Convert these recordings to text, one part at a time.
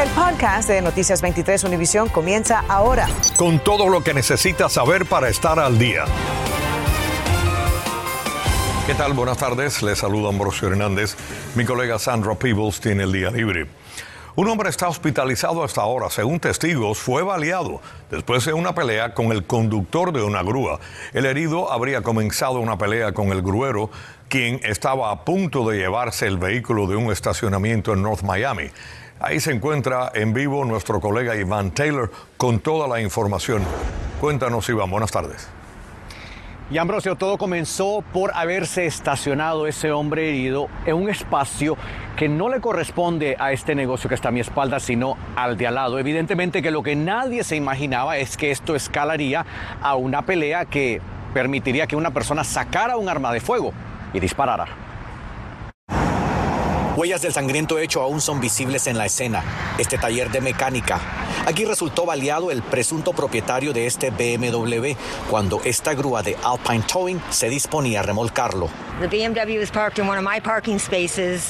El podcast de Noticias 23 Univisión comienza ahora. Con todo lo que necesitas saber para estar al día. ¿Qué tal? Buenas tardes. Les saluda Ambrosio Hernández. Mi colega Sandra Peebles tiene el día libre. Un hombre está hospitalizado hasta ahora. Según testigos, fue baleado después de una pelea con el conductor de una grúa. El herido habría comenzado una pelea con el gruero, quien estaba a punto de llevarse el vehículo de un estacionamiento en North Miami. Ahí se encuentra en vivo nuestro colega Iván Taylor con toda la información. Cuéntanos, Iván. Buenas tardes. Y Ambrosio, todo comenzó por haberse estacionado ese hombre herido en un espacio que no le corresponde a este negocio que está a mi espalda, sino al de al lado. Evidentemente que lo que nadie se imaginaba es que esto escalaría a una pelea que permitiría que una persona sacara un arma de fuego y disparara. Huellas del sangriento hecho aún son visibles en la escena. Este taller de mecánica. Aquí resultó baleado el presunto propietario de este BMW cuando esta grúa de Alpine Towing se disponía a remolcarlo.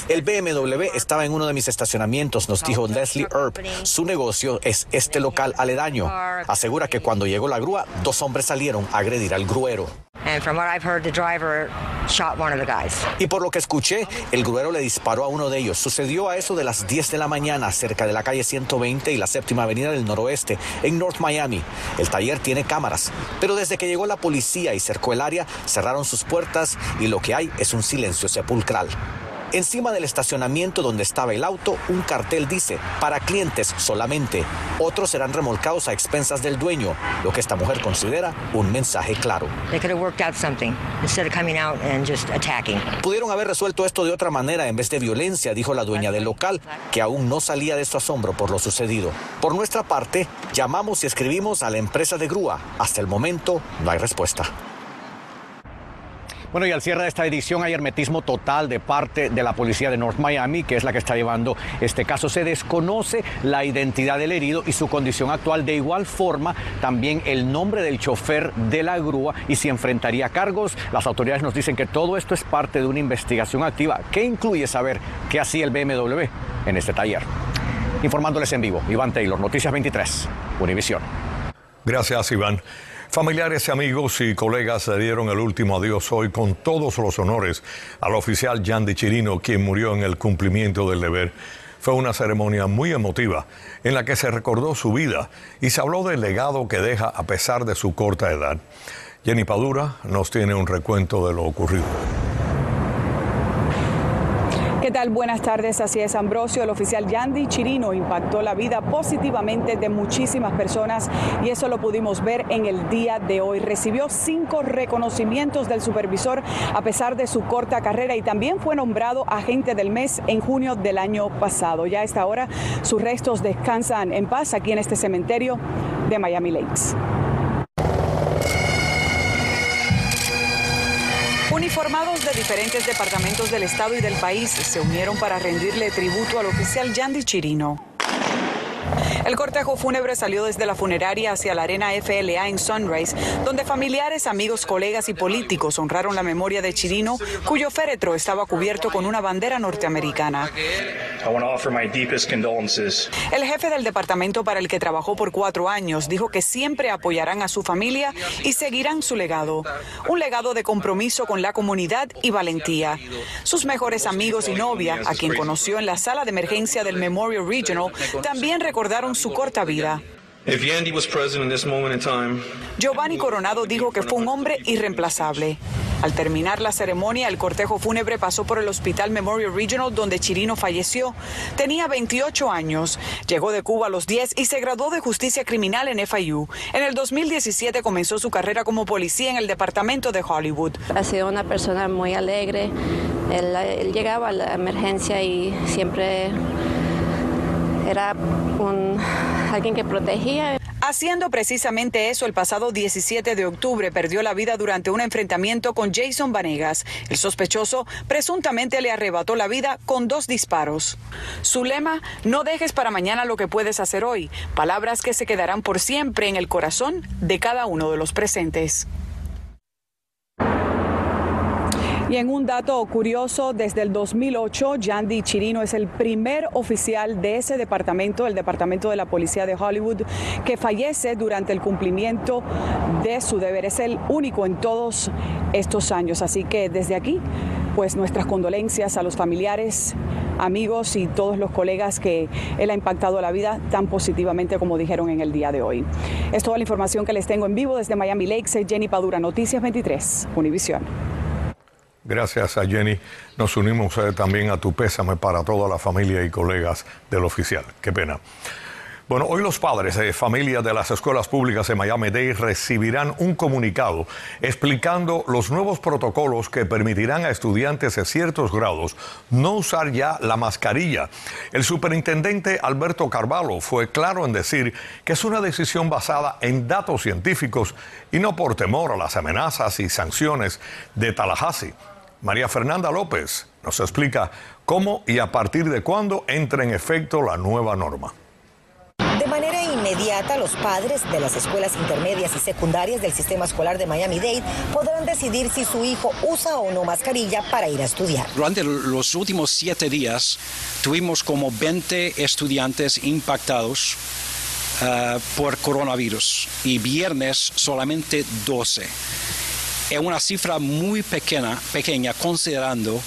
El BMW estaba en uno de mis estacionamientos, nos dijo Leslie Earp. Su negocio es este local aledaño. Asegura que cuando llegó la grúa, dos hombres salieron a agredir al gruero. Y por lo que escuché, el gruero le disparó a uno de ellos. Sucedió a eso de las 10 de la mañana cerca de la calle 120 y la séptima avenida del noroeste, en North Miami. El taller tiene cámaras, pero desde que llegó la policía y cercó el área, cerraron sus puertas y lo que hay es un silencio sepulcral. Encima del estacionamiento donde estaba el auto, un cartel dice, para clientes solamente. Otros serán remolcados a expensas del dueño, lo que esta mujer considera un mensaje claro. Pudieron haber resuelto esto de otra manera en vez de violencia, dijo la dueña del local, que aún no salía de su asombro por lo sucedido. Por nuestra parte, llamamos y escribimos a la empresa de grúa. Hasta el momento no hay respuesta. Bueno, y al cierre de esta edición hay hermetismo total de parte de la policía de North Miami, que es la que está llevando este caso. Se desconoce la identidad del herido y su condición actual. De igual forma, también el nombre del chofer de la grúa y si enfrentaría cargos. Las autoridades nos dicen que todo esto es parte de una investigación activa que incluye saber qué hacía el BMW en este taller. Informándoles en vivo, Iván Taylor, Noticias 23, Univisión. Gracias, Iván. Familiares y amigos y colegas le dieron el último adiós hoy con todos los honores al oficial Yandy Chirino, quien murió en el cumplimiento del deber. Fue una ceremonia muy emotiva en la que se recordó su vida y se habló del legado que deja a pesar de su corta edad. Jenny Padura nos tiene un recuento de lo ocurrido. ¿Qué tal? Buenas tardes, así es Ambrosio. El oficial Yandy Chirino impactó la vida positivamente de muchísimas personas y eso lo pudimos ver en el día de hoy. Recibió cinco reconocimientos del supervisor a pesar de su corta carrera y también fue nombrado agente del mes en junio del año pasado. Ya a esta hora sus restos descansan en paz aquí en este cementerio de Miami Lakes. Uniformados de diferentes departamentos del estado y del país se unieron para rendirle tributo al oficial Yandy Chirino. El cortejo fúnebre salió desde la funeraria hacia la arena FLA en Sunrise, donde familiares, amigos, colegas y políticos honraron la memoria de Chirino, cuyo féretro estaba cubierto con una bandera norteamericana. El jefe del departamento para el que trabajó por cuatro años dijo que siempre apoyarán a su familia y seguirán su legado. Un legado de compromiso con la comunidad y valentía. Sus mejores amigos y novia, a quien conoció en la sala de emergencia del Memorial Regional, también recordaron su corta vida. Giovanni Coronado dijo que fue un hombre irreemplazable. Al terminar la ceremonia, el cortejo fúnebre pasó por el Hospital Memorial Regional donde Chirino falleció. Tenía 28 años, llegó de Cuba a los 10 y se graduó de justicia criminal en FIU. En el 2017 comenzó su carrera como policía en el departamento de Hollywood. Ha sido una persona muy alegre. Él, él llegaba a la emergencia y siempre era un, alguien que protegía. Haciendo precisamente eso, el pasado 17 de octubre perdió la vida durante un enfrentamiento con Jason Vanegas. El sospechoso presuntamente le arrebató la vida con dos disparos. Su lema, no dejes para mañana lo que puedes hacer hoy. Palabras que se quedarán por siempre en el corazón de cada uno de los presentes. Y en un dato curioso, desde el 2008, Yandy Chirino es el primer oficial de ese departamento, el Departamento de la Policía de Hollywood, que fallece durante el cumplimiento de su deber. Es el único en todos estos años. Así que desde aquí, pues nuestras condolencias a los familiares, amigos y todos los colegas que él ha impactado la vida tan positivamente como dijeron en el día de hoy. Es toda la información que les tengo en vivo desde Miami Lakes. Jenny Padura, Noticias 23, Univisión. Gracias a Jenny. Nos unimos también a tu pésame para toda la familia y colegas del oficial. Qué pena. Bueno, hoy los padres de familia de las escuelas públicas de Miami-Dade recibirán un comunicado explicando los nuevos protocolos que permitirán a estudiantes de ciertos grados no usar ya la mascarilla. El superintendente Alberto Carvalho fue claro en decir que es una decisión basada en datos científicos y no por temor a las amenazas y sanciones de Tallahassee. María Fernanda López nos explica cómo y a partir de cuándo entra en efecto la nueva norma. De manera inmediata, los padres de las escuelas intermedias y secundarias del sistema escolar de Miami-Dade podrán decidir si su hijo usa o no mascarilla para ir a estudiar. Durante los últimos siete días tuvimos como 20 estudiantes impactados uh, por coronavirus y viernes solamente 12. Es una cifra muy pequeña, pequeña considerando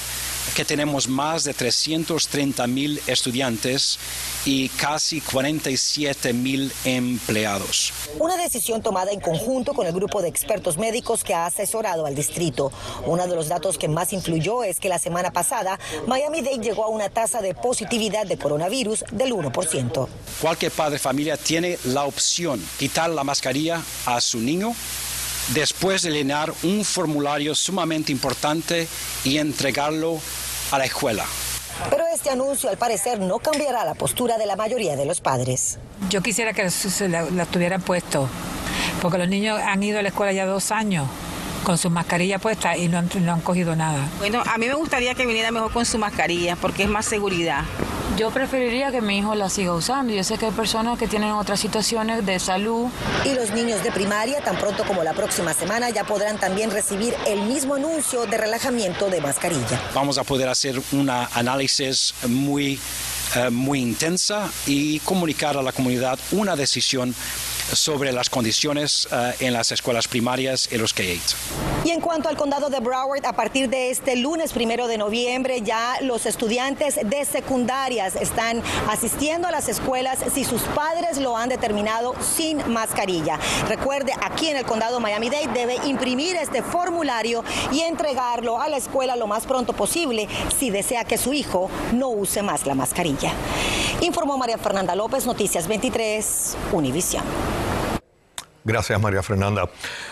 que tenemos más de 330 mil estudiantes y casi 47 mil empleados. Una decisión tomada en conjunto con el grupo de expertos médicos que ha asesorado al distrito. Uno de los datos que más influyó es que la semana pasada Miami-Dade llegó a una tasa de positividad de coronavirus del 1%. Cualquier padre de familia tiene la opción quitar la mascarilla a su niño después de llenar un formulario sumamente importante y entregarlo a la escuela. Pero este anuncio al parecer no cambiará la postura de la mayoría de los padres. Yo quisiera que se la, la tuvieran puesto, porque los niños han ido a la escuela ya dos años con su mascarilla puesta y no han, no han cogido nada. Bueno, a mí me gustaría que viniera mejor con su mascarilla porque es más seguridad. Yo preferiría que mi hijo la siga usando. Yo sé que hay personas que tienen otras situaciones de salud. Y los niños de primaria, tan pronto como la próxima semana, ya podrán también recibir el mismo anuncio de relajamiento de mascarilla. Vamos a poder hacer un análisis muy, uh, muy intensa y comunicar a la comunidad una decisión sobre las condiciones uh, en las escuelas primarias y los K-8. Y en cuanto al condado de Broward, a partir de este lunes primero de noviembre, ya los estudiantes de secundarias están asistiendo a las escuelas si sus padres lo han determinado sin mascarilla. Recuerde, aquí en el condado Miami-Dade debe imprimir este formulario y entregarlo a la escuela lo más pronto posible si desea que su hijo no use más la mascarilla. Informó María Fernanda López, Noticias 23, Univisión. Gracias, María Fernanda.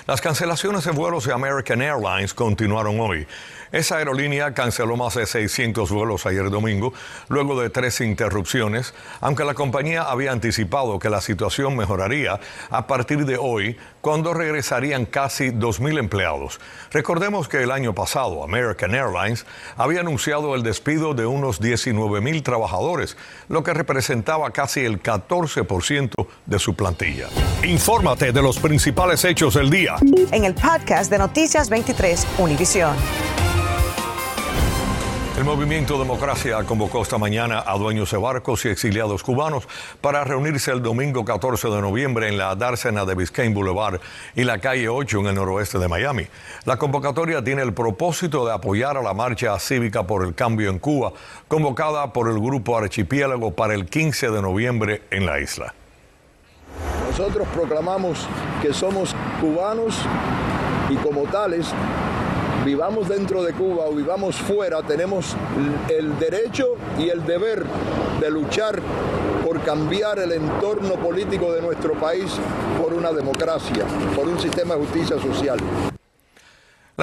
Las cancelaciones de vuelos de American Airlines continuaron hoy. Esa aerolínea canceló más de 600 vuelos ayer domingo, luego de tres interrupciones, aunque la compañía había anticipado que la situación mejoraría a partir de hoy, cuando regresarían casi 2.000 empleados. Recordemos que el año pasado American Airlines había anunciado el despido de unos 19.000 trabajadores, lo que representaba casi el 14% de su plantilla. Infórmate de los principales hechos del día. En el podcast de Noticias 23, Univisión. El movimiento Democracia convocó esta mañana a dueños de barcos y exiliados cubanos para reunirse el domingo 14 de noviembre en la dársena de Biscayne Boulevard y la calle 8 en el noroeste de Miami. La convocatoria tiene el propósito de apoyar a la marcha cívica por el cambio en Cuba, convocada por el grupo Archipiélago para el 15 de noviembre en la isla. Nosotros proclamamos que somos cubanos y como tales vivamos dentro de Cuba o vivamos fuera, tenemos el derecho y el deber de luchar por cambiar el entorno político de nuestro país por una democracia, por un sistema de justicia social.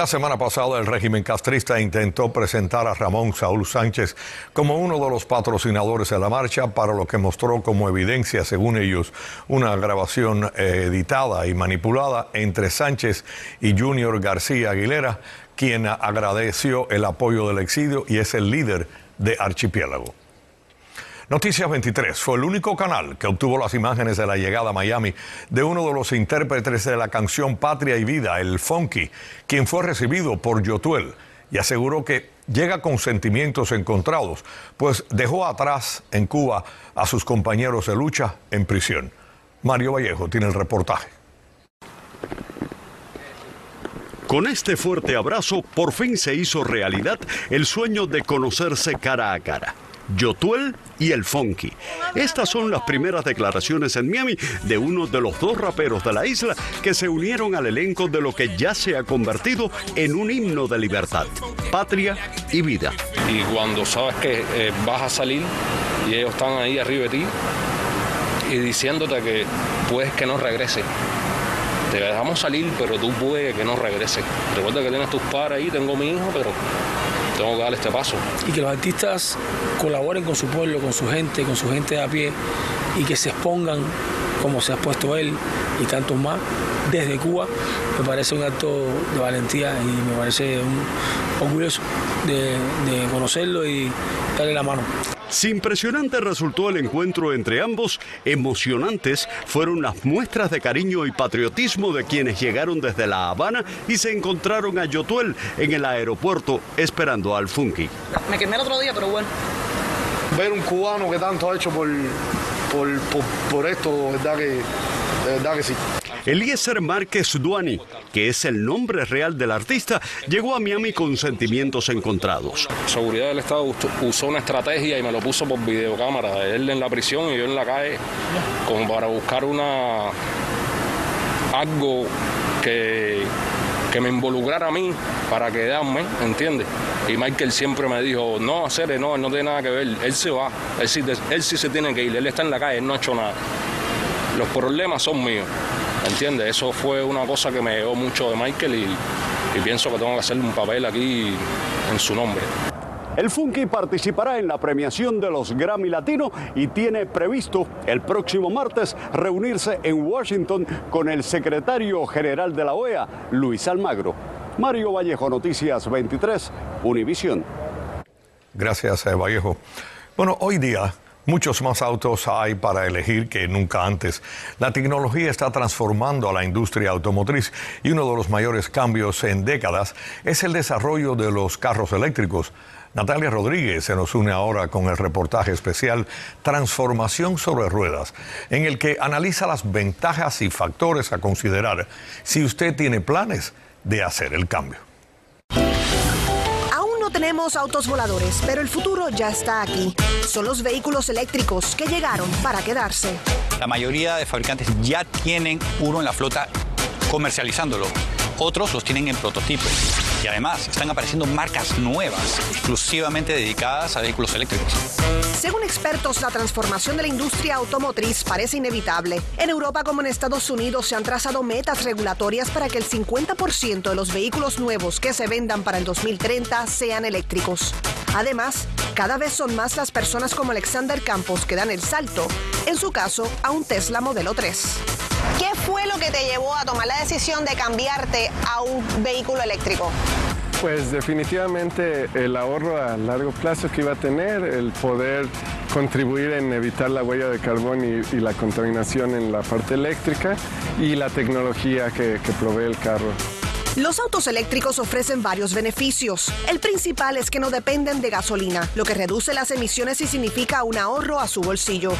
La semana pasada el régimen castrista intentó presentar a Ramón Saúl Sánchez como uno de los patrocinadores de la marcha, para lo que mostró como evidencia, según ellos, una grabación eh, editada y manipulada entre Sánchez y Junior García Aguilera, quien agradeció el apoyo del exilio y es el líder de Archipiélago. Noticias 23 fue el único canal que obtuvo las imágenes de la llegada a Miami de uno de los intérpretes de la canción Patria y Vida, el Funky, quien fue recibido por Yotuel, y aseguró que llega con sentimientos encontrados, pues dejó atrás en Cuba a sus compañeros de lucha en prisión. Mario Vallejo tiene el reportaje. Con este fuerte abrazo, por fin se hizo realidad el sueño de conocerse cara a cara. Yotuel y el Funky. Estas son las primeras declaraciones en Miami de uno de los dos raperos de la isla que se unieron al elenco de lo que ya se ha convertido en un himno de libertad, patria y vida. Y cuando sabes que eh, vas a salir y ellos están ahí arriba de ti y diciéndote que puedes que no regrese. Te dejamos salir, pero tú puedes que no regrese. Recuerda que tienes tus padres ahí, tengo mi hijo, pero tengo que dar este paso. Y que los artistas colaboren con su pueblo, con su gente, con su gente de a pie y que se expongan como se ha expuesto él y tantos más desde Cuba, me parece un acto de valentía y me parece un orgulloso de, de conocerlo y darle la mano. Si impresionante resultó el encuentro entre ambos, emocionantes fueron las muestras de cariño y patriotismo de quienes llegaron desde La Habana y se encontraron a Yotuel en el aeropuerto esperando al Funky. Me quemé el otro día, pero bueno. Ver un cubano que tanto ha hecho por, por, por, por esto, de verdad que, de verdad que sí. Eliezer Márquez Duani, que es el nombre real del artista, llegó a Miami con sentimientos encontrados. Seguridad del Estado usó una estrategia y me lo puso por videocámara, él en la prisión y yo en la calle, como para buscar una algo que, que me involucrara a mí para quedarme, ¿entiendes? Y Michael siempre me dijo, no, hacer, no, no tiene nada que ver, él se va, él sí, él sí se tiene que ir, él está en la calle, él no ha hecho nada. Los problemas son míos. ¿Entiendes? Eso fue una cosa que me llegó mucho de Michael y, y pienso que tengo que hacerle un papel aquí en su nombre. El Funky participará en la premiación de los Grammy Latino y tiene previsto el próximo martes reunirse en Washington con el secretario general de la OEA, Luis Almagro. Mario Vallejo, Noticias 23, Univisión. Gracias, eh, Vallejo. Bueno, hoy día Muchos más autos hay para elegir que nunca antes. La tecnología está transformando a la industria automotriz y uno de los mayores cambios en décadas es el desarrollo de los carros eléctricos. Natalia Rodríguez se nos une ahora con el reportaje especial Transformación sobre Ruedas, en el que analiza las ventajas y factores a considerar si usted tiene planes de hacer el cambio tenemos autos voladores, pero el futuro ya está aquí. Son los vehículos eléctricos que llegaron para quedarse. La mayoría de fabricantes ya tienen uno en la flota comercializándolo. Otros los tienen en prototipo. Y además están apareciendo marcas nuevas, exclusivamente dedicadas a vehículos eléctricos. Según expertos, la transformación de la industria automotriz parece inevitable. En Europa como en Estados Unidos se han trazado metas regulatorias para que el 50% de los vehículos nuevos que se vendan para el 2030 sean eléctricos. Además, cada vez son más las personas como Alexander Campos que dan el salto, en su caso, a un Tesla Modelo 3. ¿Qué fue lo que te llevó a tomar la decisión de cambiarte a un vehículo eléctrico? Pues definitivamente el ahorro a largo plazo que iba a tener, el poder contribuir en evitar la huella de carbón y, y la contaminación en la parte eléctrica y la tecnología que, que provee el carro. Los autos eléctricos ofrecen varios beneficios. El principal es que no dependen de gasolina, lo que reduce las emisiones y significa un ahorro a su bolsillo.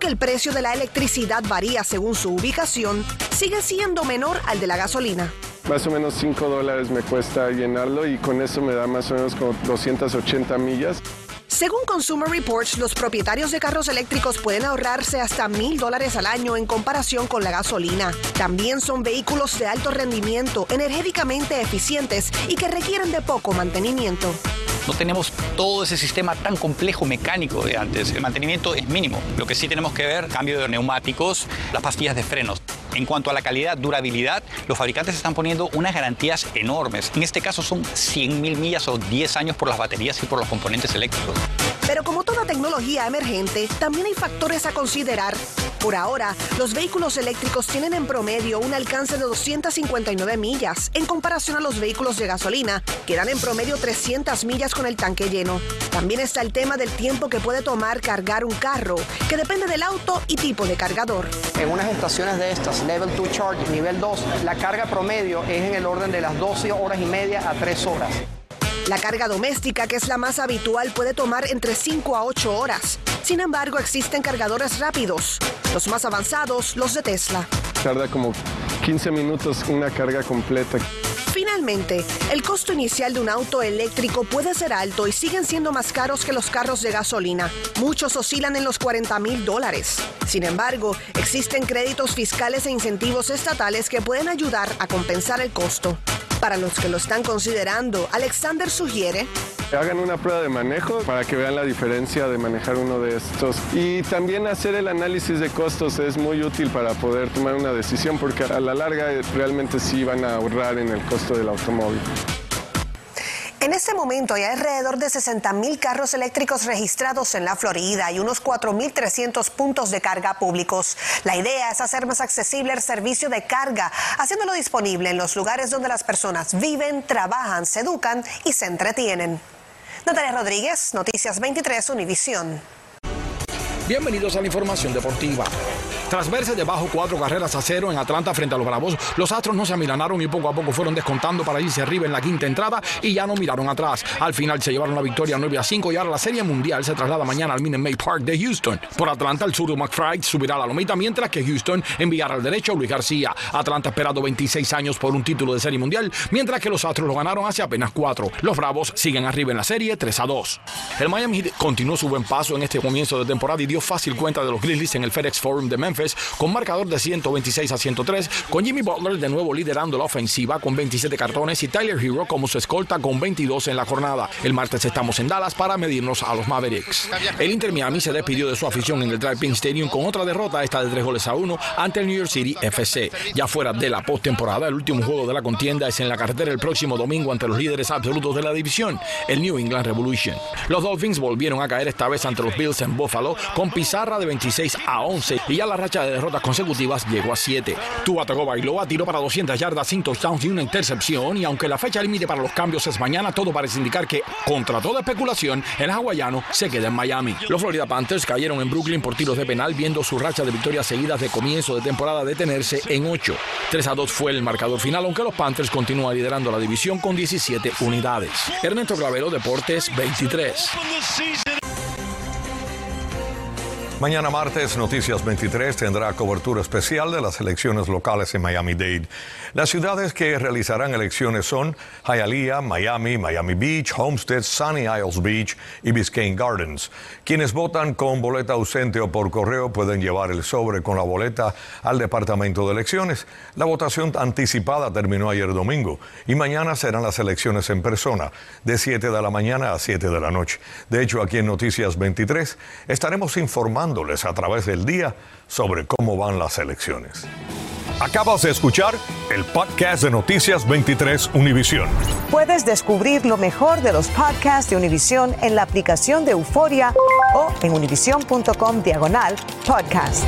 Aunque el precio de la electricidad varía según su ubicación, sigue siendo menor al de la gasolina. Más o menos 5 dólares me cuesta llenarlo y con eso me da más o menos como 280 millas. Según Consumer Reports, los propietarios de carros eléctricos pueden ahorrarse hasta mil dólares al año en comparación con la gasolina. También son vehículos de alto rendimiento, energéticamente eficientes y que requieren de poco mantenimiento. No tenemos todo ese sistema tan complejo mecánico de antes. El mantenimiento es mínimo. Lo que sí tenemos que ver, cambio de neumáticos, las pastillas de frenos. En cuanto a la calidad, durabilidad, los fabricantes están poniendo unas garantías enormes. En este caso son 100.000 millas o 10 años por las baterías y por los componentes eléctricos. Pero como toda tecnología emergente, también hay factores a considerar. Por ahora, los vehículos eléctricos tienen en promedio un alcance de 259 millas, en comparación a los vehículos de gasolina, que dan en promedio 300 millas con el tanque lleno. También está el tema del tiempo que puede tomar cargar un carro, que depende del auto y tipo de cargador. En unas estaciones de estas, Level 2 Charge, nivel 2, la carga promedio es en el orden de las 12 horas y media a 3 horas. La carga doméstica, que es la más habitual, puede tomar entre 5 a 8 horas. Sin embargo, existen cargadores rápidos, los más avanzados, los de Tesla. Tarda como 15 minutos una carga completa. Finalmente, el costo inicial de un auto eléctrico puede ser alto y siguen siendo más caros que los carros de gasolina. Muchos oscilan en los 40 mil dólares. Sin embargo, existen créditos fiscales e incentivos estatales que pueden ayudar a compensar el costo. Para los que lo están considerando, Alexander sugiere Hagan una prueba de manejo para que vean la diferencia de manejar uno de estos. Y también hacer el análisis de costos es muy útil para poder tomar una decisión porque a la larga eh, realmente sí van a ahorrar en el costo del automóvil. En este momento hay alrededor de 60 mil carros eléctricos registrados en la Florida y unos 4.300 puntos de carga públicos. La idea es hacer más accesible el servicio de carga, haciéndolo disponible en los lugares donde las personas viven, trabajan, se educan y se entretienen. Natalia Rodríguez, Noticias 23, Univisión. Bienvenidos a la información deportiva. Tras verse debajo cuatro carreras a cero en Atlanta frente a los Bravos, los Astros no se amilanaron y poco a poco fueron descontando para irse arriba en la quinta entrada y ya no miraron atrás. Al final se llevaron la victoria 9 a 5 y ahora la Serie Mundial se traslada mañana al Minute Maid Park de Houston. Por Atlanta, el zurdo McFry subirá a la lomita mientras que Houston enviará al derecho a Luis García. Atlanta ha esperado 26 años por un título de Serie Mundial, mientras que los Astros lo ganaron hace apenas cuatro. Los Bravos siguen arriba en la serie 3 a 2. El Miami Heat continuó su buen paso en este comienzo de temporada y dio fácil cuenta de los Grizzlies en el FedEx Forum de Memphis con marcador de 126 a 103, con Jimmy Butler de nuevo liderando la ofensiva con 27 cartones y Tyler Hero como su escolta con 22 en la jornada. El martes estamos en Dallas para medirnos a los Mavericks. El Inter Miami se despidió de su afición en el Drive-In Stadium con otra derrota, esta de 3 goles a 1 ante el New York City FC. Ya fuera de la postemporada, el último juego de la contienda es en la carretera el próximo domingo ante los líderes absolutos de la división, el New England Revolution. Los Dolphins volvieron a caer esta vez ante los Bills en Buffalo con pizarra de 26 a 11 y ya la racha de derrotas consecutivas llegó a 7. Tua Tagovailoa tiró para 200 yardas, 5 touchdowns y una intercepción y aunque la fecha límite para los cambios es mañana, todo parece indicar que, contra toda especulación, el hawaiano se queda en Miami. Los Florida Panthers cayeron en Brooklyn por tiros de penal viendo su racha de victorias seguidas de comienzo de temporada detenerse en 8. 3 a 2 fue el marcador final, aunque los Panthers continúan liderando la división con 17 unidades. Ernesto Clavero, Deportes 23. Mañana martes, Noticias 23 tendrá cobertura especial de las elecciones locales en Miami-Dade. Las ciudades que realizarán elecciones son Hialeah, Miami, Miami Beach, Homestead, Sunny Isles Beach y Biscayne Gardens. Quienes votan con boleta ausente o por correo pueden llevar el sobre con la boleta al Departamento de Elecciones. La votación anticipada terminó ayer domingo y mañana serán las elecciones en persona, de 7 de la mañana a 7 de la noche. De hecho, aquí en Noticias 23 estaremos informando a través del día sobre cómo van las elecciones. Acabas de escuchar el podcast de Noticias 23 Univisión. Puedes descubrir lo mejor de los podcasts de Univisión en la aplicación de Euforia o en univision.com diagonal podcasts.